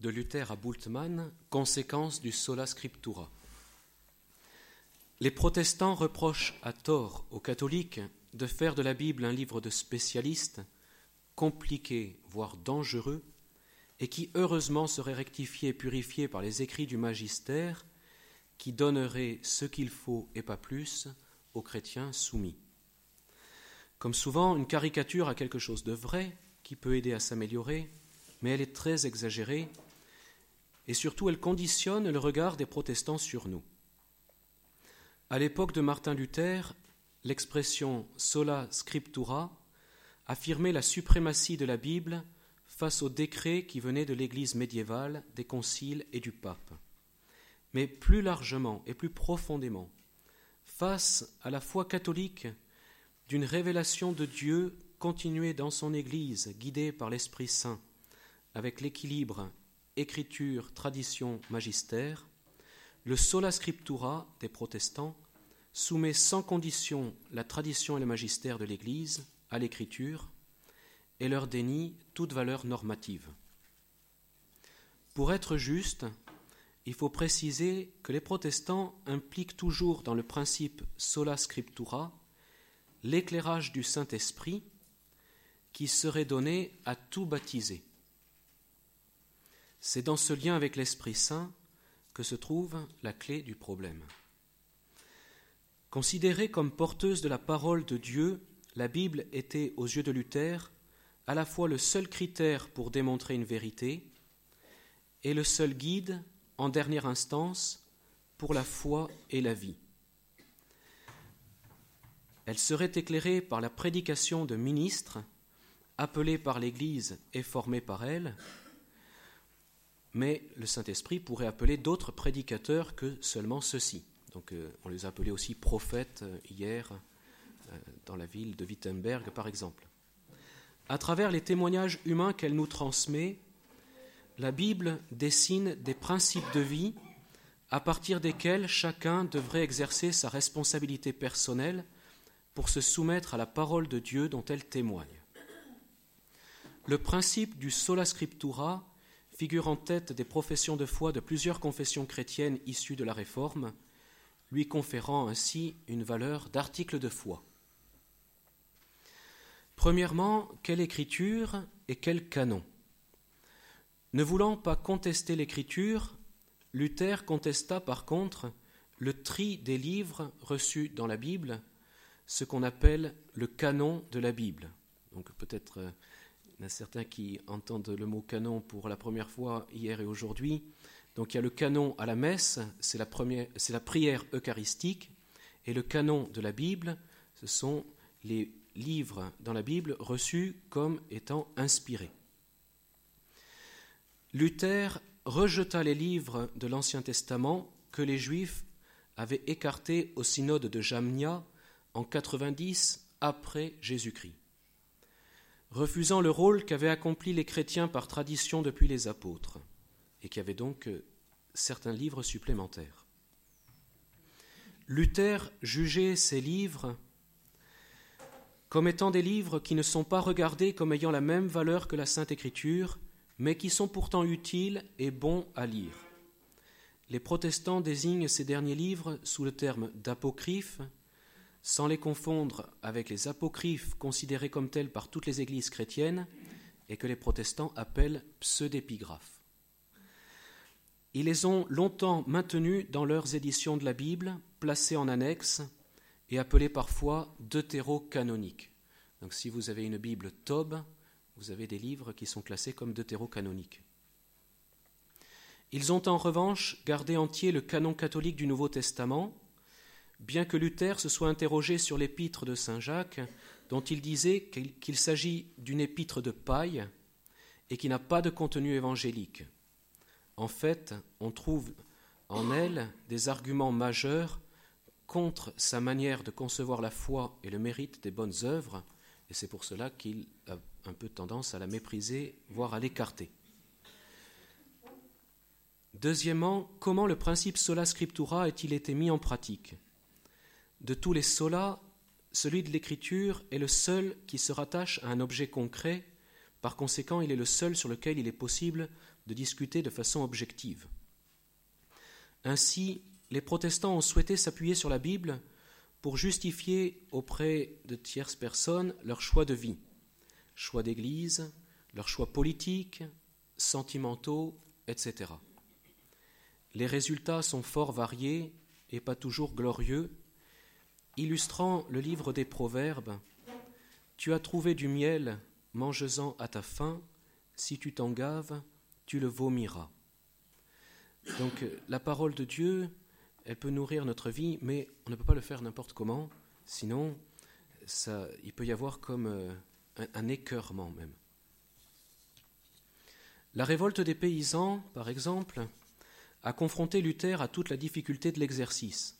de Luther à Bultmann, conséquence du sola scriptura. Les protestants reprochent à tort aux catholiques de faire de la Bible un livre de spécialistes, compliqué, voire dangereux, et qui heureusement serait rectifié et purifié par les écrits du magistère, qui donnerait ce qu'il faut et pas plus aux chrétiens soumis. Comme souvent, une caricature a quelque chose de vrai qui peut aider à s'améliorer, mais elle est très exagérée et surtout elle conditionne le regard des protestants sur nous. À l'époque de Martin Luther, l'expression sola scriptura affirmait la suprématie de la Bible face aux décrets qui venaient de l'Église médiévale, des conciles et du pape. Mais plus largement et plus profondément, face à la foi catholique d'une révélation de Dieu continuée dans son Église, guidée par l'Esprit Saint, avec l'équilibre écriture, tradition, magistère, le sola scriptura des protestants soumet sans condition la tradition et le magistère de l'Église à l'écriture et leur dénie toute valeur normative. Pour être juste, il faut préciser que les protestants impliquent toujours dans le principe sola scriptura l'éclairage du Saint-Esprit qui serait donné à tout baptisé. C'est dans ce lien avec l'Esprit Saint que se trouve la clé du problème. Considérée comme porteuse de la parole de Dieu, la Bible était, aux yeux de Luther, à la fois le seul critère pour démontrer une vérité et le seul guide, en dernière instance, pour la foi et la vie. Elle serait éclairée par la prédication de ministres, appelés par l'Église et formés par elle, mais le Saint-Esprit pourrait appeler d'autres prédicateurs que seulement ceux-ci. Donc euh, on les appelait aussi prophètes euh, hier euh, dans la ville de Wittenberg par exemple. À travers les témoignages humains qu'elle nous transmet, la Bible dessine des principes de vie à partir desquels chacun devrait exercer sa responsabilité personnelle pour se soumettre à la parole de Dieu dont elle témoigne. Le principe du sola scriptura figure en tête des professions de foi de plusieurs confessions chrétiennes issues de la Réforme, lui conférant ainsi une valeur d'article de foi. Premièrement, quelle écriture et quel canon? Ne voulant pas contester l'écriture, Luther contesta par contre le tri des livres reçus dans la Bible, ce qu'on appelle le canon de la Bible. Donc peut-être euh, il y en a certains qui entendent le mot canon pour la première fois hier et aujourd'hui. Donc il y a le canon à la messe, c'est la, prière eucharistique, et le canon de la Bible, ce sont les livres dans la Bible reçus comme étant inspirés. Luther rejeta les livres de l'Ancien Testament que les Juifs avaient écartés au synode de Jamnia en 90 après Jésus-Christ refusant le rôle qu'avaient accompli les chrétiens par tradition depuis les apôtres, et qui avait donc euh, certains livres supplémentaires. Luther jugeait ces livres comme étant des livres qui ne sont pas regardés comme ayant la même valeur que la Sainte Écriture, mais qui sont pourtant utiles et bons à lire. Les protestants désignent ces derniers livres sous le terme d'apocryphes, sans les confondre avec les apocryphes considérés comme tels par toutes les églises chrétiennes et que les protestants appellent pseudépigraphes. Ils les ont longtemps maintenus dans leurs éditions de la Bible, placés en annexe et appelés parfois deutérocanoniques. Donc si vous avez une Bible Tob, vous avez des livres qui sont classés comme deutérocanoniques. Ils ont en revanche gardé entier le canon catholique du Nouveau Testament, bien que Luther se soit interrogé sur l'épître de Saint Jacques, dont il disait qu'il s'agit d'une épître de paille et qui n'a pas de contenu évangélique. En fait, on trouve en elle des arguments majeurs contre sa manière de concevoir la foi et le mérite des bonnes œuvres, et c'est pour cela qu'il a un peu tendance à la mépriser, voire à l'écarter. Deuxièmement, comment le principe sola scriptura a-t-il été mis en pratique? De tous les solas, celui de l'écriture est le seul qui se rattache à un objet concret Par conséquent, il est le seul sur lequel il est possible de discuter de façon objective. Ainsi, les protestants ont souhaité s'appuyer sur la Bible pour justifier auprès de tierces personnes leur choix de vie, choix d'église, leurs choix politiques, sentimentaux, etc. Les résultats sont fort variés et pas toujours glorieux, illustrant le livre des Proverbes. Tu as trouvé du miel, mange-en à ta faim, si tu t'en gaves, tu le vomiras. Donc la parole de Dieu, elle peut nourrir notre vie, mais on ne peut pas le faire n'importe comment, sinon ça, il peut y avoir comme euh, un, un même. La révolte des paysans, par exemple, a confronté Luther à toute la difficulté de l'exercice.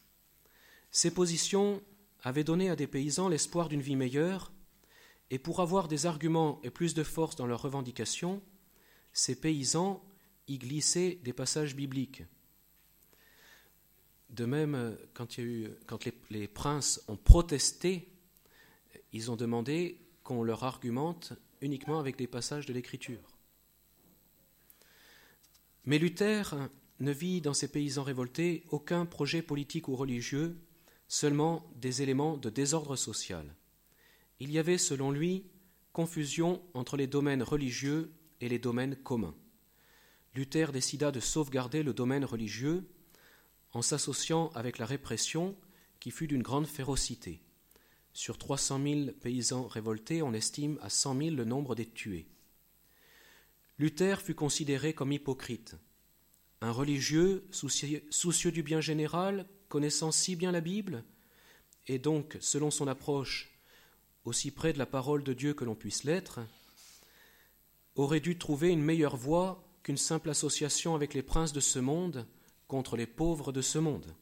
Ces positions avaient donné à des paysans l'espoir d'une vie meilleure, et pour avoir des arguments et plus de force dans leurs revendications, ces paysans y glissaient des passages bibliques. De même, quand, les princes ont protesté, ils ont demandé qu'on leur argumente uniquement avec des passages de l'Écriture. Mais Luther ne vit dans ces paysans révoltés aucun projet politique ou religieux, seulement des éléments de désordre social. Il y avait, selon lui, confusion entre les domaines religieux et les domaines communs. Luther décida de sauvegarder le domaine religieux en s'associant avec la répression qui fut d'une grande férocité. Sur 300 000 paysans révoltés, on estime à 100 000 le nombre des tués. Luther fut considéré comme hypocrite. Un religieux soucieux, du bien général, connaissant si bien la Bible, et donc, selon son approche, aussi près de la parole de Dieu que l'on puisse l'être, aurait dû trouver une meilleure voie qu'une simple association avec les princes de ce monde contre les pauvres de ce monde.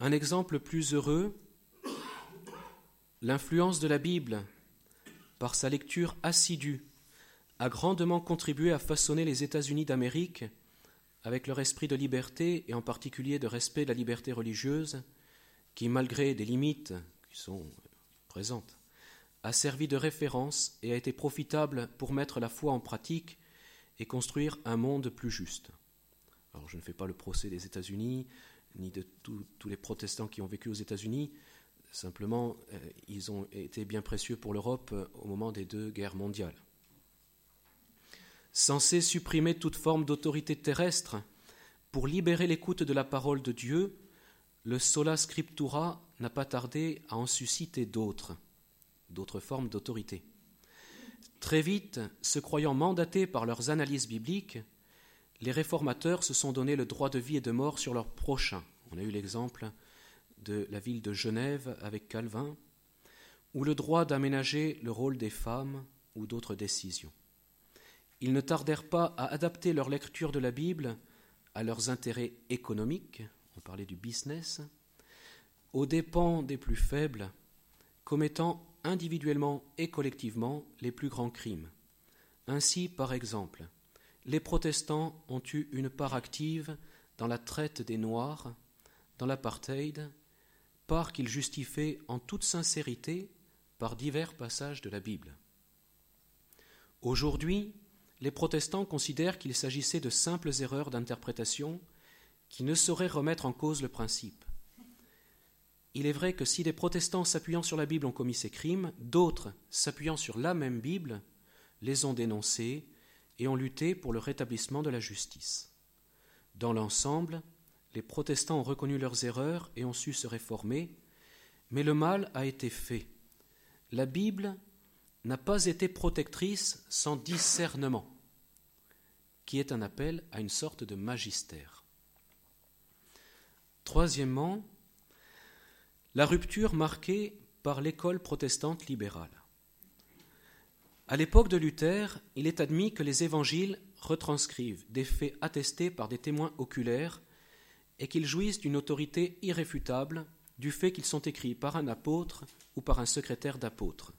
Un exemple plus heureux, l'influence de la Bible par sa lecture assidue a grandement contribué à façonner les États-Unis d'Amérique avec leur esprit de liberté et en particulier de respect de la liberté religieuse, qui, malgré des limites qui sont présentes, a servi de référence et a été profitable pour mettre la foi en pratique et construire un monde plus juste. Alors je ne fais pas le procès des États-Unis, ni de tous les protestants qui ont vécu aux États-Unis, simplement euh, ils ont été bien précieux pour l'Europe euh, au moment des deux guerres mondiales censé supprimer toute forme d'autorité terrestre pour libérer l'écoute de la parole de Dieu, le sola scriptura n'a pas tardé à en susciter d'autres, d'autres formes d'autorité. Très vite, se croyant mandatés par leurs analyses bibliques, les réformateurs se sont donné le droit de vie et de mort sur leurs prochains. On a eu l'exemple de la ville de Genève avec Calvin, ou le droit d'aménager le rôle des femmes ou d'autres décisions. Ils ne tardèrent pas à adapter leur lecture de la Bible à leurs intérêts économiques, on parlait du business, aux dépens des plus faibles, commettant individuellement et collectivement les plus grands crimes. Ainsi, par exemple, les protestants ont eu une part active dans la traite des Noirs, dans l'apartheid, part qu'ils justifiaient en toute sincérité par divers passages de la Bible. Aujourd'hui, les protestants considèrent qu'il s'agissait de simples erreurs d'interprétation qui ne sauraient remettre en cause le principe. Il est vrai que si des protestants s'appuyant sur la Bible ont commis ces crimes, d'autres, s'appuyant sur la même Bible, les ont dénoncés et ont lutté pour le rétablissement de la justice. Dans l'ensemble, les protestants ont reconnu leurs erreurs et ont su se réformer, mais le mal a été fait. La Bible n'a pas été protectrice sans discernement, qui est un appel à une sorte de magistère. Troisièmement, la rupture marquée par l'école protestante libérale. À l'époque de Luther, il est admis que les évangiles retranscrivent des faits attestés par des témoins oculaires et qu'ils jouissent d'une autorité irréfutable du fait qu'ils sont écrits par un apôtre ou par un secrétaire d'apôtre.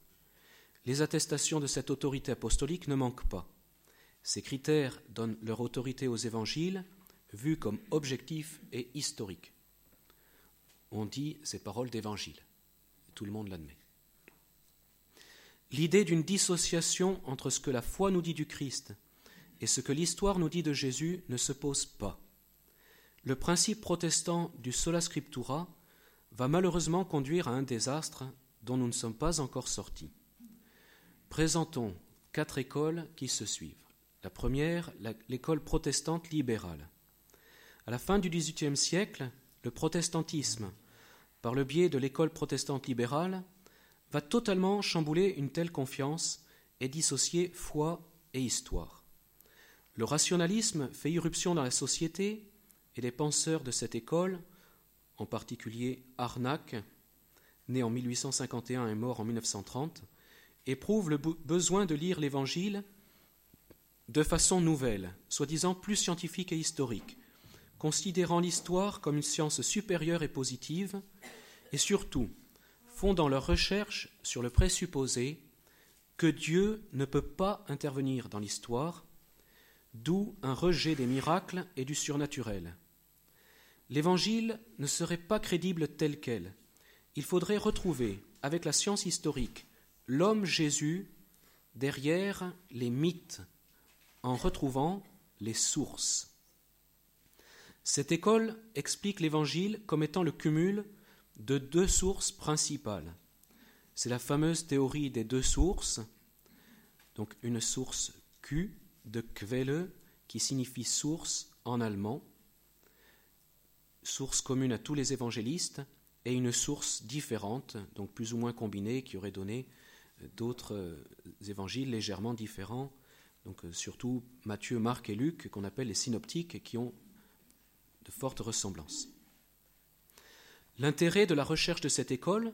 Les attestations de cette autorité apostolique ne manquent pas. Ces critères donnent leur autorité aux évangiles, vus comme objectifs et historiques. On dit ces paroles d'évangile. Tout le monde l'admet. L'idée d'une dissociation entre ce que la foi nous dit du Christ et ce que l'histoire nous dit de Jésus ne se pose pas. Le principe protestant du sola scriptura va malheureusement conduire à un désastre dont nous ne sommes pas encore sortis. Présentons quatre écoles qui se suivent. La première, l'école protestante libérale. À la fin du XVIIIe siècle, le protestantisme, par le biais de l'école protestante libérale, va totalement chambouler une telle confiance et dissocier foi et histoire. Le rationalisme fait irruption dans la société et les penseurs de cette école, en particulier Arnac, né en 1851 et mort en 1930, éprouvent le besoin de lire l'Évangile de façon nouvelle, soi-disant plus scientifique et historique, considérant l'histoire comme une science supérieure et positive, et surtout fondant leurs recherches sur le présupposé que Dieu ne peut pas intervenir dans l'histoire, d'où un rejet des miracles et du surnaturel. L'Évangile ne serait pas crédible tel quel. Il faudrait retrouver, avec la science historique, l'homme Jésus derrière les mythes, en retrouvant les sources. Cette école explique l'Évangile comme étant le cumul de deux sources principales. C'est la fameuse théorie des deux sources, donc une source Q de Quelle qui signifie source en allemand, source commune à tous les évangélistes, et une source différente, donc plus ou moins combinée, qui aurait donné d'autres euh, évangiles légèrement différents, euh, surtout Matthieu, Marc et Luc, qu'on appelle les synoptiques, qui ont de fortes ressemblances. L'intérêt de la recherche de cette école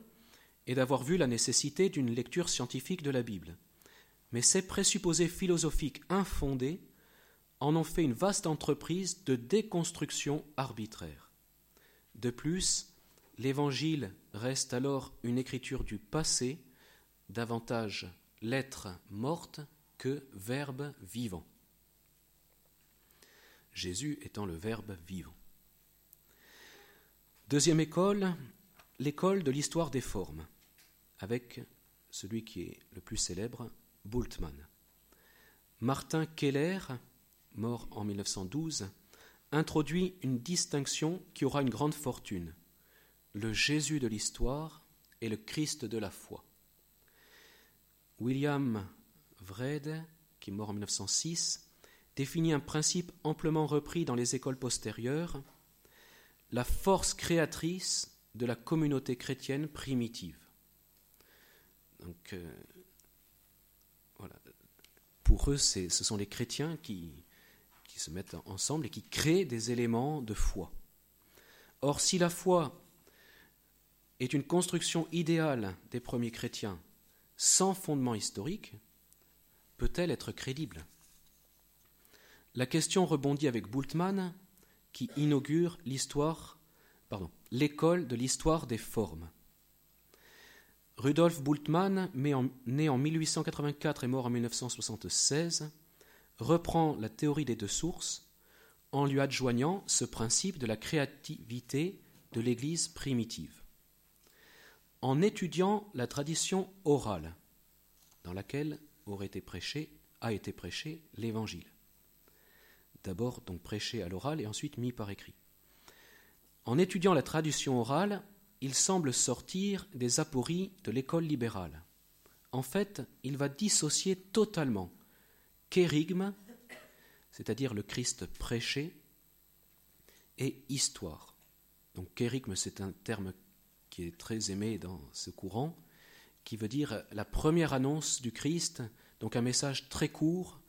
est d'avoir vu la nécessité d'une lecture scientifique de la Bible. Mais ces présupposés philosophiques infondés en ont fait une vaste entreprise de déconstruction arbitraire. De plus, l'Évangile reste alors une écriture du passé, davantage lettre morte que verbe vivant. Jésus étant le verbe vivant. Deuxième école, l'école de l'histoire des formes, avec celui qui est le plus célèbre, Bultmann. Martin Keller, mort en 1912, introduit une distinction qui aura une grande fortune le Jésus de l'histoire et le Christ de la foi. William Vrede, qui est mort en 1906, définit un principe amplement repris dans les écoles postérieures la force créatrice de la communauté chrétienne primitive. Euh. Pour eux, ce sont les chrétiens qui, qui se mettent ensemble et qui créent des éléments de foi. Or, si la foi est une construction idéale des premiers chrétiens sans fondement historique, peut-elle être crédible? La question rebondit avec Bultmann qui inaugure l'école de l'histoire des formes. Rudolf Bultmann, né en 1884 et mort en 1976, reprend la théorie des deux sources en lui adjoignant ce principe de la créativité de l'Église primitive. En étudiant la tradition orale dans laquelle aurait été prêché, a été prêché l'Évangile d'abord donc prêché à l'oral et ensuite mis par écrit. En étudiant la tradition orale, il semble sortir des apories de l'école libérale. En fait, il va dissocier totalement kérigme, c'est-à-dire le Christ prêché, et histoire. Donc kérigme, c'est un terme qui est très aimé dans ce courant, qui veut dire la première annonce du Christ, donc un message très court,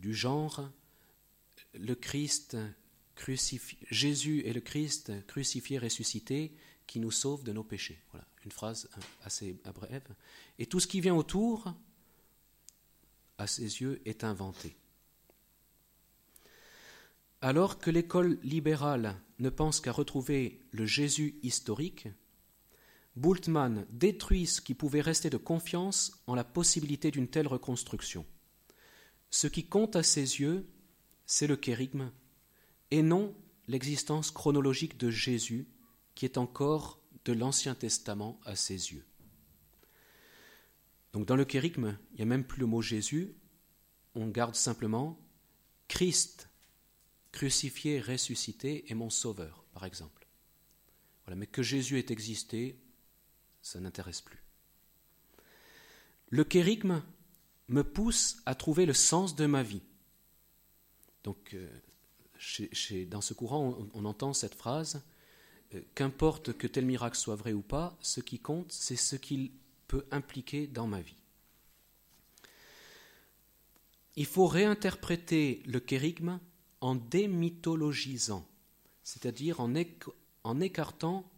du genre le Christ crucifié, Jésus est le Christ crucifié, ressuscité, qui nous sauve de nos péchés. Voilà, une phrase assez brève. Et tout ce qui vient autour, à ses yeux, est inventé. Alors que l'école libérale ne pense qu'à retrouver le Jésus historique, Bultmann détruit ce qui pouvait rester de confiance en la possibilité d'une telle reconstruction. Ce qui compte à ses yeux, c'est le kérigme, et non l'existence chronologique de Jésus, qui est encore de l'Ancien Testament à ses yeux. Donc dans le kérigme, il n'y a même plus le mot Jésus, on garde simplement Christ, crucifié, ressuscité, et mon sauveur, par exemple. Voilà, mais que Jésus ait existé, ça n'intéresse plus. Le kérigme me pousse à trouver le sens de ma vie. Donc, euh, dans ce courant, on, entend cette phrase euh, Qu'importe que tel miracle soit vrai ou pas, ce qui compte, c'est ce qu'il peut impliquer dans ma vie. Il faut réinterpréter le kérigme en démythologisant, c'est-à-dire en, en écartant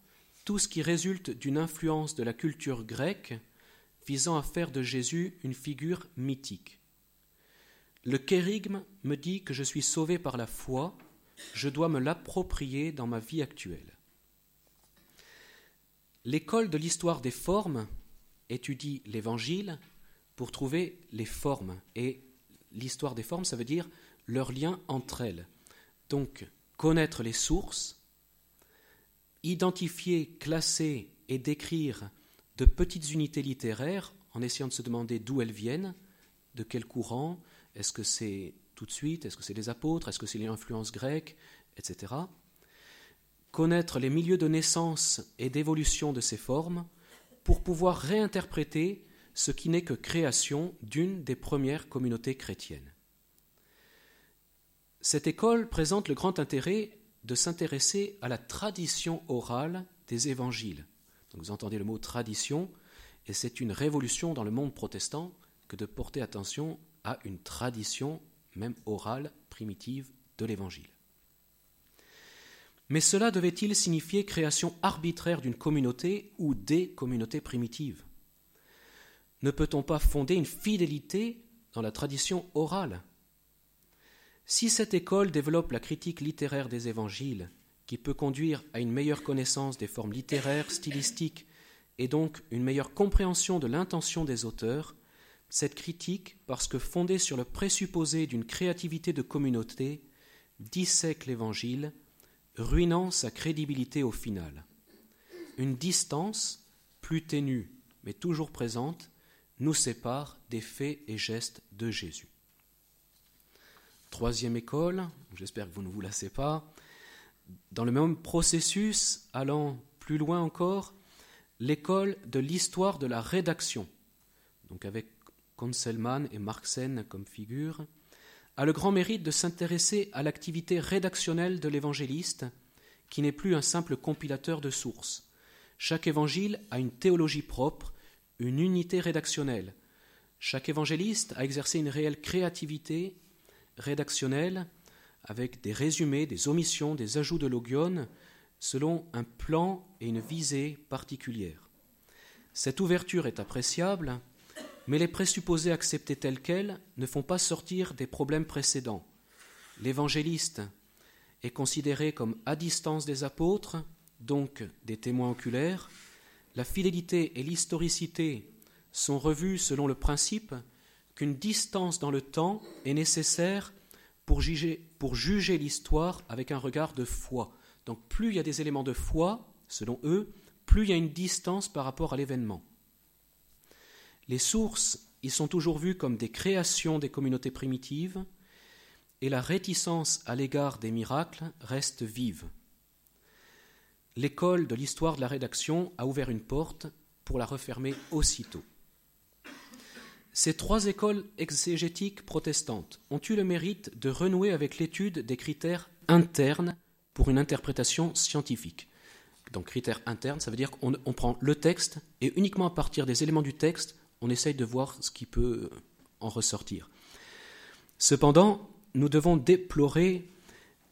tout ce qui résulte d'une influence de la culture grecque visant à faire de Jésus une figure mythique. Le kérigme me dit que je suis sauvé par la foi, je dois me l'approprier dans ma vie actuelle. L'école de l'histoire des formes étudie l'Évangile pour trouver les formes. Et l'histoire des formes, ça veut dire leur lien entre elles. Donc, connaître les sources, identifier, classer et décrire de petites unités littéraires en essayant de se demander d'où elles viennent, de quel courant, est-ce que c'est tout de suite, est-ce que c'est les apôtres, est-ce que c'est l'influence grecque, etc. Connaître les milieux de naissance et d'évolution de ces formes pour pouvoir réinterpréter ce qui n'est que création d'une des premières communautés chrétiennes. Cette école présente le grand intérêt de s'intéresser à la tradition orale des évangiles, vous entendez le mot tradition, et c'est une révolution dans le monde protestant que de porter attention à une tradition, même orale, primitive, de l'Évangile. Mais cela devait-il signifier création arbitraire d'une communauté ou des communautés primitives? Ne peut-on pas fonder une fidélité dans la tradition orale? Si cette école développe la critique littéraire des évangiles qui peut conduire à une meilleure connaissance des formes littéraires, stylistiques, et donc une meilleure compréhension de l'intention des auteurs, cette critique, parce que fondée sur le présupposé d'une créativité de communauté, dissèque l'Évangile, ruinant sa crédibilité au final. Une distance, plus ténue, mais toujours présente, nous sépare des faits et gestes de Jésus. Troisième école, j'espère que vous ne vous lassez pas, dans le même processus, allant plus loin encore, l'école de l'histoire de la rédaction, donc avec Conselman et Marxen comme figure, a le grand mérite de s'intéresser à l'activité rédactionnelle de l'évangéliste, qui n'est plus un simple compilateur de sources. Chaque évangile a une théologie propre, une unité rédactionnelle. Chaque évangéliste a exercé une réelle créativité rédactionnelle avec des résumés, des omissions, des ajouts de logion, selon un plan et une visée particulière. Cette ouverture est appréciable, mais les présupposés acceptés tels quels ne font pas sortir des problèmes précédents. L'évangéliste est considéré comme à distance des apôtres, donc des témoins oculaires. La fidélité et l'historicité sont revues selon le principe qu'une distance dans le temps est nécessaire pour juger, l'histoire avec un regard de foi. Donc plus il y a des éléments de foi, selon eux, plus il y a une distance par rapport à l'événement. Les sources y sont toujours vues comme des créations des communautés primitives, et la réticence à l'égard des miracles reste vive. L'école de l'histoire de la rédaction a ouvert une porte pour la refermer aussitôt. Ces trois écoles exégétiques protestantes ont eu le mérite de renouer avec l'étude des critères internes pour une interprétation scientifique. Donc critères internes, ça veut dire qu'on prend le texte et uniquement à partir des éléments du texte, on essaye de voir ce qui peut en ressortir. Cependant, nous devons déplorer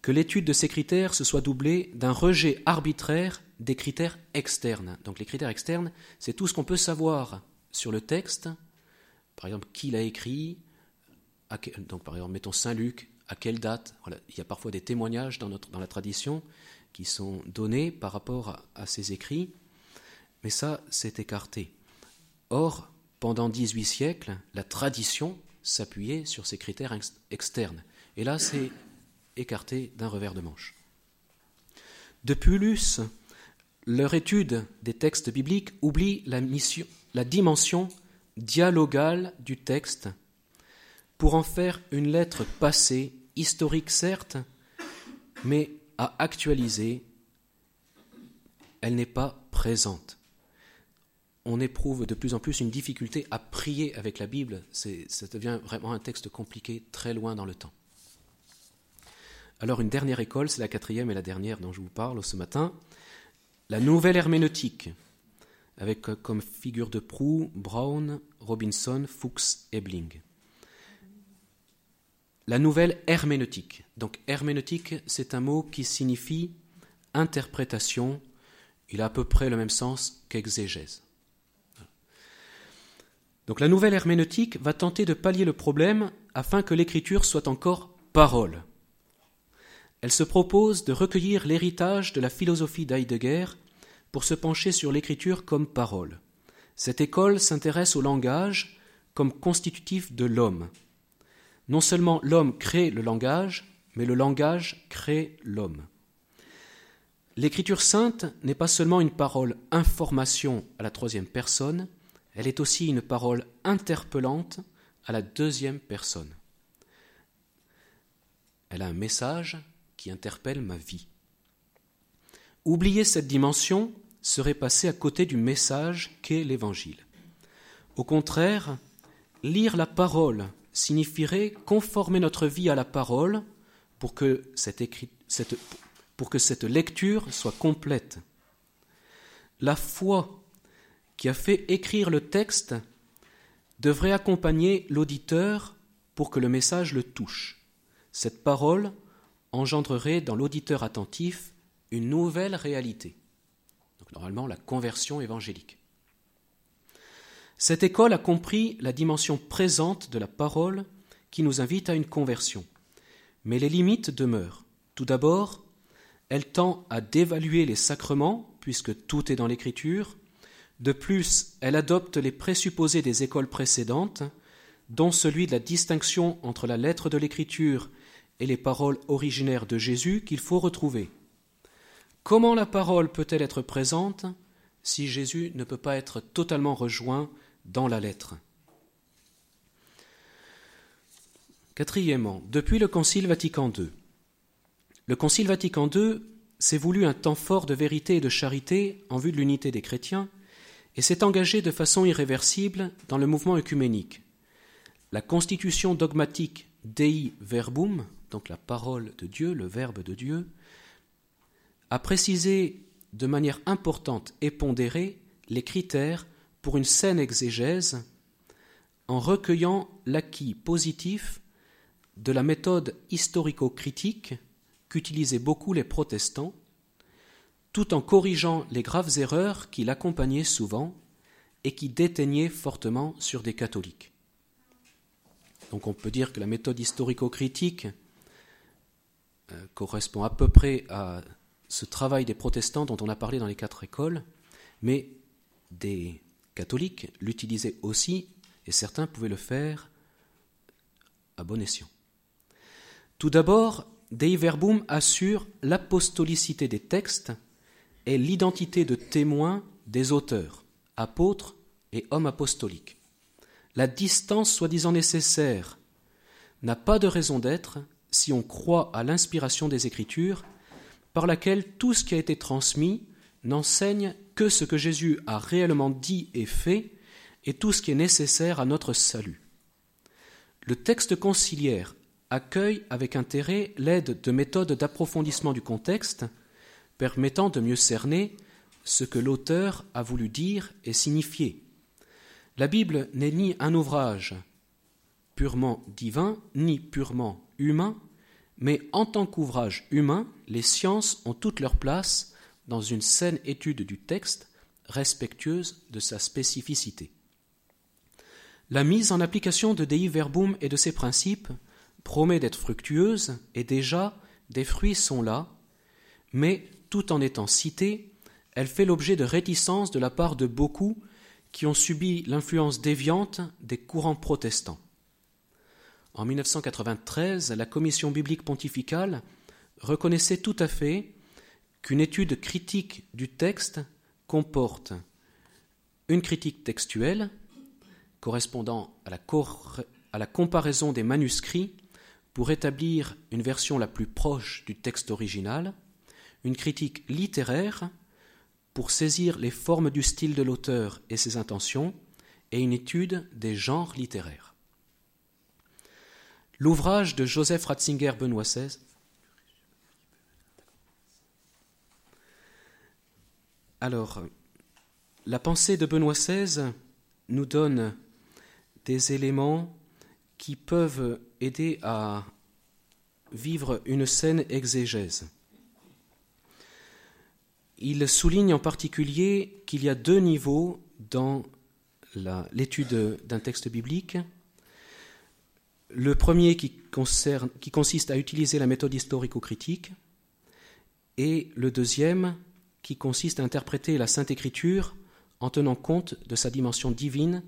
que l'étude de ces critères se soit doublée d'un rejet arbitraire des critères externes. Donc les critères externes, c'est tout ce qu'on peut savoir sur le texte, par exemple, qui l'a écrit Donc, par exemple, mettons Saint Luc, à quelle date voilà. Il y a parfois des témoignages dans, notre, dans la tradition qui sont donnés par rapport à, ces écrits, mais ça, c'est écarté. Or, pendant 18 siècles, la tradition s'appuyait sur ces critères externes. Et là, c'est écarté d'un revers de manche. De plus, leur étude des textes bibliques oublie la, mission, la dimension dialogale du texte pour en faire une lettre passée, historique certes, mais à actualiser, elle n'est pas présente. On éprouve de plus en plus une difficulté à prier avec la Bible. Ça devient vraiment un texte compliqué, très loin dans le temps. Alors une dernière école, c'est la quatrième et la dernière dont je vous parle ce matin, la nouvelle herméneutique, avec comme figure de proue Brown, Robinson, Fuchs, Ebling. La nouvelle herméneutique. Donc herméneutique, c'est un mot qui signifie interprétation. Il a à peu près le même sens qu'exégèse. Donc la nouvelle herméneutique va tenter de pallier le problème afin que l'écriture soit encore parole. Elle se propose de recueillir l'héritage de la philosophie d'Heidegger pour se pencher sur l'écriture comme parole. Cette école s'intéresse au langage comme constitutif de l'homme. Non seulement l'homme crée le langage, mais le langage crée l'homme. L'écriture sainte n'est pas seulement une parole information à la troisième personne, elle est aussi une parole interpellante à la deuxième personne. Elle a un message qui interpelle ma vie. Oublier cette dimension serait passer à côté du message qu'est l'Évangile. Au contraire, lire la parole signifierait conformer notre vie à la parole pour que cette, pour que cette lecture soit complète. La foi qui a fait écrire le texte devrait accompagner l'auditeur pour que le message le touche. Cette parole engendrerait dans l'auditeur attentif une nouvelle réalité. Normalement la conversion évangélique. Cette école a compris la dimension présente de la parole qui nous invite à une conversion. Mais les limites demeurent. Tout d'abord, elle tend à dévaluer les sacrements, puisque tout est dans l'Écriture. De plus, elle adopte les présupposés des écoles précédentes, dont celui de la distinction entre la lettre de l'Écriture et les paroles originaires de Jésus qu'il faut retrouver. Comment la parole peut-elle être présente si Jésus ne peut pas être totalement rejoint dans la lettre? Quatrièmement, depuis le Concile Vatican II. Le Concile Vatican II s'est voulu un temps fort de vérité et de charité en vue de l'unité des chrétiens et s'est engagé de façon irréversible dans le mouvement œcuménique. La constitution dogmatique Dei Verbum, donc la parole de Dieu, le Verbe de Dieu, a précisé de manière importante et pondérée les critères pour une saine exégèse en recueillant l'acquis positif de la méthode historico-critique qu'utilisaient beaucoup les protestants, tout en corrigeant les graves erreurs qui l'accompagnaient souvent et qui déteignaient fortement sur des catholiques. Donc on peut dire que la méthode historico-critique euh, correspond à peu près à ce travail des protestants dont on a parlé dans les quatre écoles, mais des catholiques l'utilisaient aussi, et certains pouvaient le faire à bon escient. Tout d'abord, Dei Verbum assure l'apostolicité des textes et l'identité de témoins des auteurs, apôtres et hommes apostoliques la distance soi-disant nécessaire n'a pas de raison d'être si on croit à l'inspiration des Écritures, par laquelle tout ce qui a été transmis n'enseigne que ce que Jésus a réellement dit et fait, et tout ce qui est nécessaire à notre salut. Le texte conciliaire accueille avec intérêt l'aide de méthodes d'approfondissement du contexte, permettant de mieux cerner ce que l'auteur a voulu dire et signifier, la Bible n'est ni un ouvrage purement divin, ni purement humain, mais en tant qu'ouvrage humain, les sciences ont toute leur place dans une saine étude du texte, respectueuse de sa spécificité. La mise en application de Dei Verbum et de ses principes promet d'être fructueuse, et déjà des fruits sont là, mais tout en étant citée, elle fait l'objet de réticences de la part de beaucoup qui ont subi l'influence déviante des courants protestants. En 1993, la Commission biblique pontificale reconnaissait tout à fait qu'une étude critique du texte comporte une critique textuelle correspondant à la, à la comparaison des manuscrits pour établir une version la plus proche du texte original, une critique littéraire pour saisir les formes du style de l'auteur et ses intentions, et une étude des genres littéraires. L'ouvrage de Joseph Ratzinger Benoît XVI Alors, la pensée de Benoît XVI nous donne des éléments qui peuvent aider à vivre une saine exégèse. Il souligne en particulier qu'il y a deux niveaux dans l'étude d'un texte biblique. Le premier qui, consiste à utiliser la méthode historico-critique et le deuxième qui consiste à interpréter la Sainte Écriture en tenant compte de sa dimension divine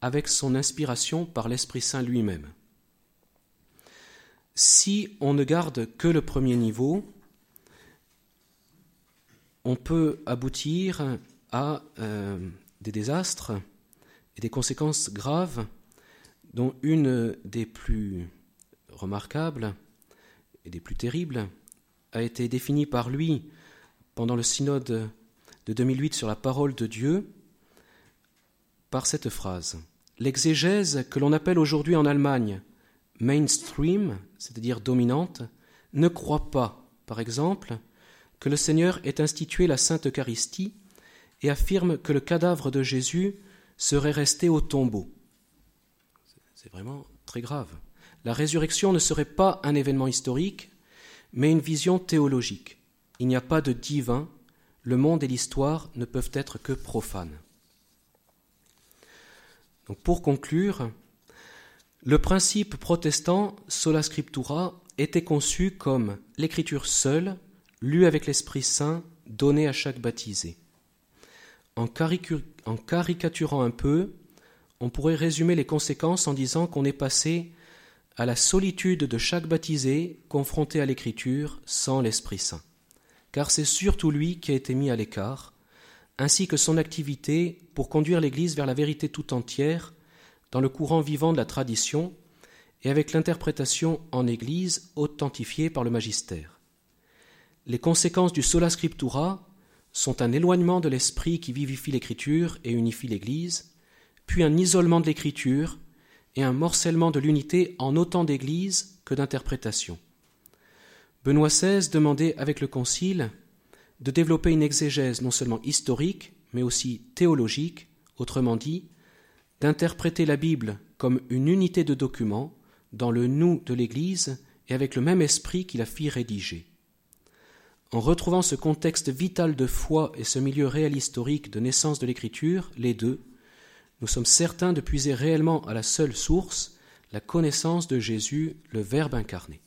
avec son inspiration par l'Esprit Saint lui-même. Si on ne garde que le premier niveau, on peut aboutir à euh, des désastres et des conséquences graves, dont une des plus remarquables et des plus terribles a été définie par lui pendant le synode de 2008 sur la parole de Dieu par cette phrase. L'exégèse que l'on appelle aujourd'hui en Allemagne mainstream, c'est-à-dire dominante, ne croit pas, par exemple, que le Seigneur ait institué la Sainte Eucharistie et affirme que le cadavre de Jésus serait resté au tombeau. C'est vraiment très grave. La résurrection ne serait pas un événement historique, mais une vision théologique. Il n'y a pas de divin, le monde et l'histoire ne peuvent être que profanes. Donc pour conclure, le principe protestant sola scriptura était conçu comme l'écriture seule, lue avec l'Esprit Saint, donnée à chaque baptisé. En, caricaturant un peu, on pourrait résumer les conséquences en disant qu'on est passé à la solitude de chaque baptisé confronté à l'Écriture sans l'Esprit Saint. Car c'est surtout lui qui a été mis à l'écart, ainsi que son activité pour conduire l'Église vers la vérité tout entière, dans le courant vivant de la tradition, et avec l'interprétation en Église authentifiée par le magistère. Les conséquences du sola scriptura sont un éloignement de l'esprit qui vivifie l'écriture et unifie l'Église, puis un isolement de l'écriture et un morcellement de l'unité en autant d'Église que d'interprétation. Benoît XVI demandait avec le Concile de développer une exégèse non seulement historique, mais aussi théologique, autrement dit, d'interpréter la Bible comme une unité de documents dans le nous de l'Église et avec le même esprit qui la fit rédiger. En retrouvant ce contexte vital de foi et ce milieu réel historique de naissance de l'Écriture, les deux, nous sommes certains de puiser réellement à la seule source, la connaissance de Jésus, le Verbe incarné.